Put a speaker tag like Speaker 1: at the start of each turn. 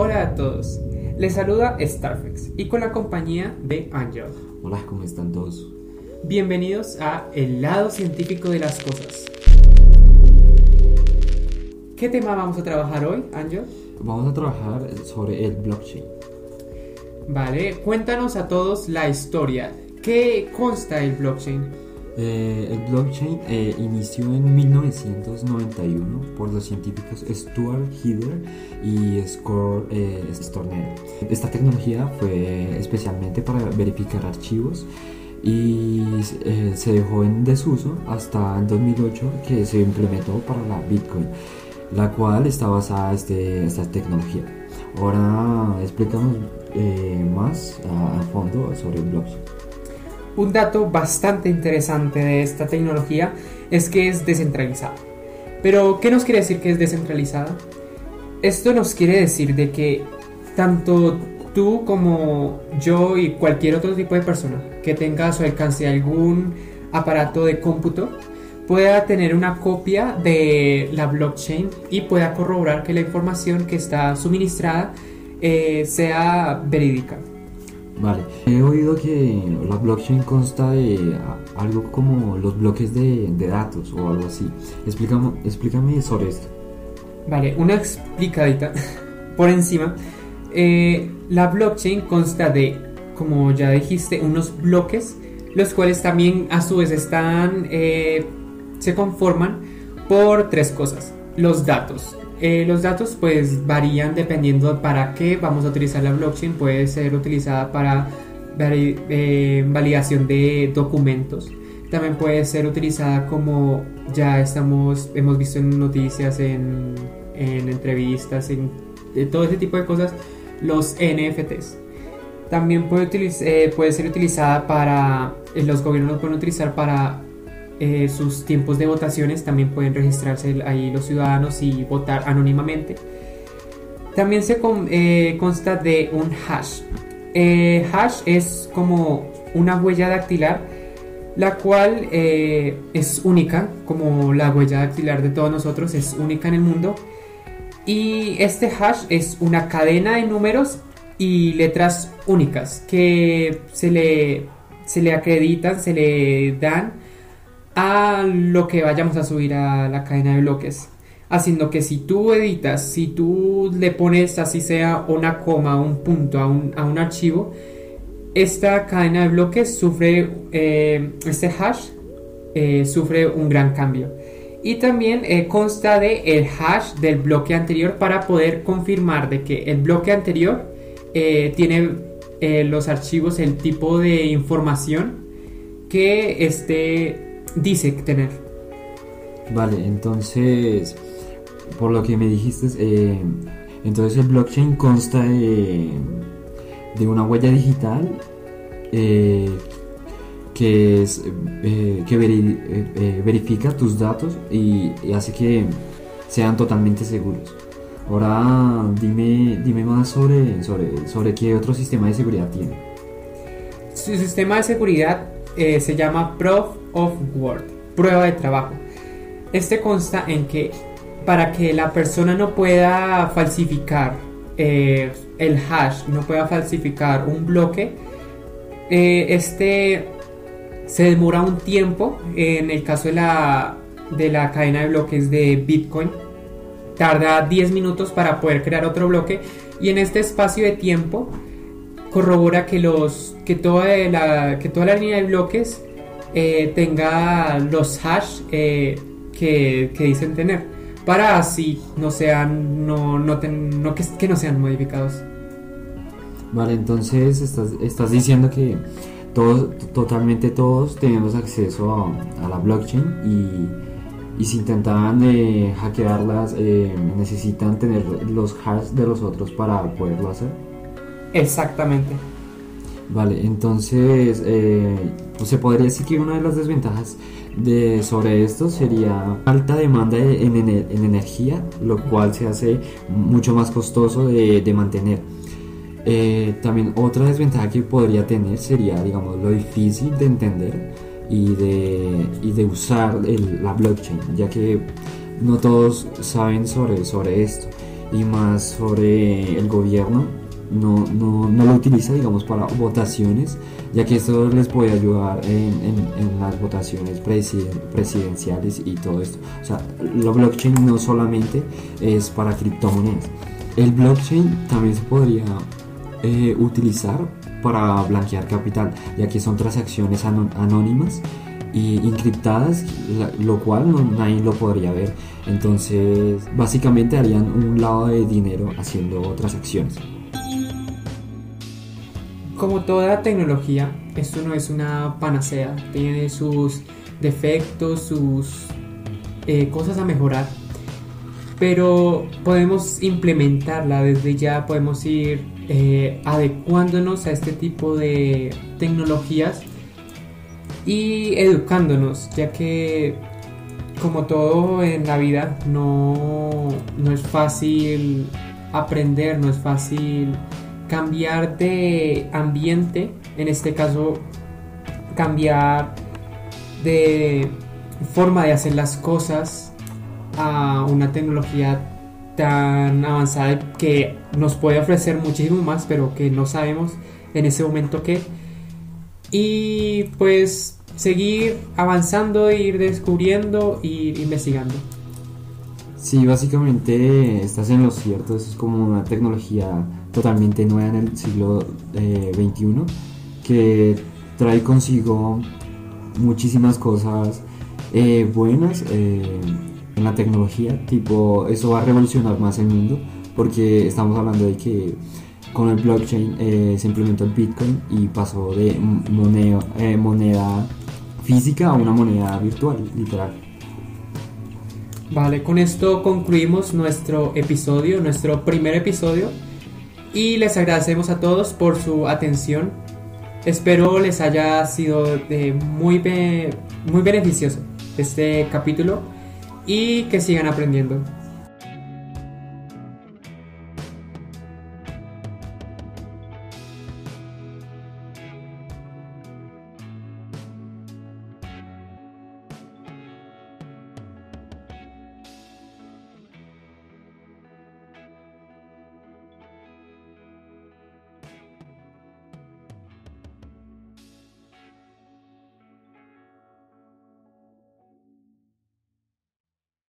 Speaker 1: Hola a todos, les saluda Starflex y con la compañía de Angel.
Speaker 2: Hola, ¿cómo están todos?
Speaker 1: Bienvenidos a El lado científico de las cosas. ¿Qué tema vamos a trabajar hoy, Angel?
Speaker 2: Vamos a trabajar sobre el blockchain.
Speaker 1: Vale, cuéntanos a todos la historia. ¿Qué consta el blockchain?
Speaker 2: Eh, el blockchain eh, inició en 1991 por los científicos Stuart Heather y Scott eh. Esta tecnología fue especialmente para verificar archivos y eh, se dejó en desuso hasta el 2008 que se implementó para la Bitcoin, la cual está basada en este, esta tecnología. Ahora explícanos eh, más a, a fondo sobre el blockchain.
Speaker 1: Un dato bastante interesante de esta tecnología es que es descentralizada. Pero, ¿qué nos quiere decir que es descentralizada? Esto nos quiere decir de que tanto tú como yo y cualquier otro tipo de persona que tenga a su alcance algún aparato de cómputo pueda tener una copia de la blockchain y pueda corroborar que la información que está suministrada eh, sea verídica.
Speaker 2: Vale, he oído que la blockchain consta de a- algo como los bloques de, de datos o algo así. Explícame, explícame sobre esto.
Speaker 1: Vale, una explicadita por encima. Eh, la blockchain consta de, como ya dijiste, unos bloques, los cuales también a su vez están, eh, se conforman por tres cosas. Los datos. Eh, los datos pues varían dependiendo para qué vamos a utilizar la blockchain. Puede ser utilizada para eh, validación de documentos. También puede ser utilizada como ya estamos, hemos visto en noticias, en, en entrevistas, en todo ese tipo de cosas, los NFTs. También puede, eh, puede ser utilizada para, los gobiernos pueden utilizar para eh, sus tiempos de votaciones, también pueden registrarse ahí los ciudadanos y votar anónimamente. También se eh, consta de un hash. Eh, hash es como una huella dactilar, la cual es única, como la huella dactilar de todos nosotros, es única en el mundo. Y este hash es una cadena de números y letras únicas que se le, se le acreditan, se le dan a lo que vayamos a subir a la cadena de bloques. Haciendo que si tú editas, si tú le pones así sea una coma, un punto a un, a un archivo, esta cadena de bloques sufre, eh, este hash eh, sufre un gran cambio. Y también eh, consta de el hash del bloque anterior para poder confirmar de que el bloque anterior tiene los archivos, el tipo de información que este dice tener.
Speaker 2: Vale, entonces, por lo que me dijiste, eh, entonces el blockchain consta de, de una huella digital eh, que, es, eh, que veri- verifica tus datos y, y hace que sean totalmente seguros. Ahora dime, dime más sobre, sobre, sobre qué otro sistema de seguridad tiene.
Speaker 1: Su sistema de seguridad eh, se llama Proof of Work, prueba de trabajo. Este consta en que para que la persona no pueda falsificar eh, el hash, no pueda falsificar un bloque, eh, este se demora un tiempo. En el caso de la, de la cadena de bloques de Bitcoin, tarda 10 minutos para poder crear otro bloque. Y en este espacio de tiempo corrobora que, los, que, toda, la, que toda la línea de bloques eh, tenga los hash eh, que, que dicen tener. Para así no sean, no, no, ten- que, no sean modificados.
Speaker 2: Vale, entonces estás, estás diciendo que todos, totalmente todos tenemos acceso a, a la blockchain y, y si intentan eh, hackearlas eh, necesitan tener los hash de los otros para poderlo hacer.
Speaker 1: Exactamente.
Speaker 2: Vale, entonces eh, se podría decir que una de las desventajas de, sobre esto sería alta demanda de- en, ener- en energía, lo cual se hace mucho más costoso de, de mantener. Eh, también otra desventaja que podría tener sería, digamos, lo difícil de entender y de, y de usar la blockchain, ya que no todos saben sobre, sobre esto. y más sobre el gobierno no, no, no, lo utiliza, digamos, para votaciones, ya que esto les puede ayudar en, en, las votaciones presidenciales y todo esto. O sea, la blockchain no solamente es para criptomonedas. El blockchain también se podría eh, utilizar para blanquear capital, ya que son transacciones anónimas y encriptadas, lo cual no, nadie lo podría ver. Entonces, básicamente harían un lado de dinero haciendo transacciones.
Speaker 1: Como toda tecnología, esto no es una panacea, tiene sus defectos, sus eh, cosas a mejorar, pero podemos implementarla desde ya, podemos ir eh, adecuándonos a este tipo de tecnologías y educándonos, ya que como todo en la vida no, no es fácil aprender, no es fácil cambiar de ambiente, en este caso cambiar de forma de hacer las cosas a una tecnología tan avanzada que nos puede ofrecer muchísimo más, pero que no sabemos en ese momento qué. Y pues seguir avanzando, ir descubriendo, ir investigando.
Speaker 2: Sí, básicamente estás en lo cierto, es como una tecnología totalmente nueva en el siglo XXI eh, que trae consigo muchísimas cosas eh, buenas eh, en la tecnología, tipo eso va a revolucionar más el mundo porque estamos hablando de que con el blockchain se implementó el Bitcoin y pasó de moneda, moneda física a una moneda virtual, literal.
Speaker 1: Vale, con esto concluimos nuestro episodio, nuestro primer episodio y les agradecemos a todos por su atención. Espero les haya sido de muy, muy beneficioso este capítulo y que sigan aprendiendo.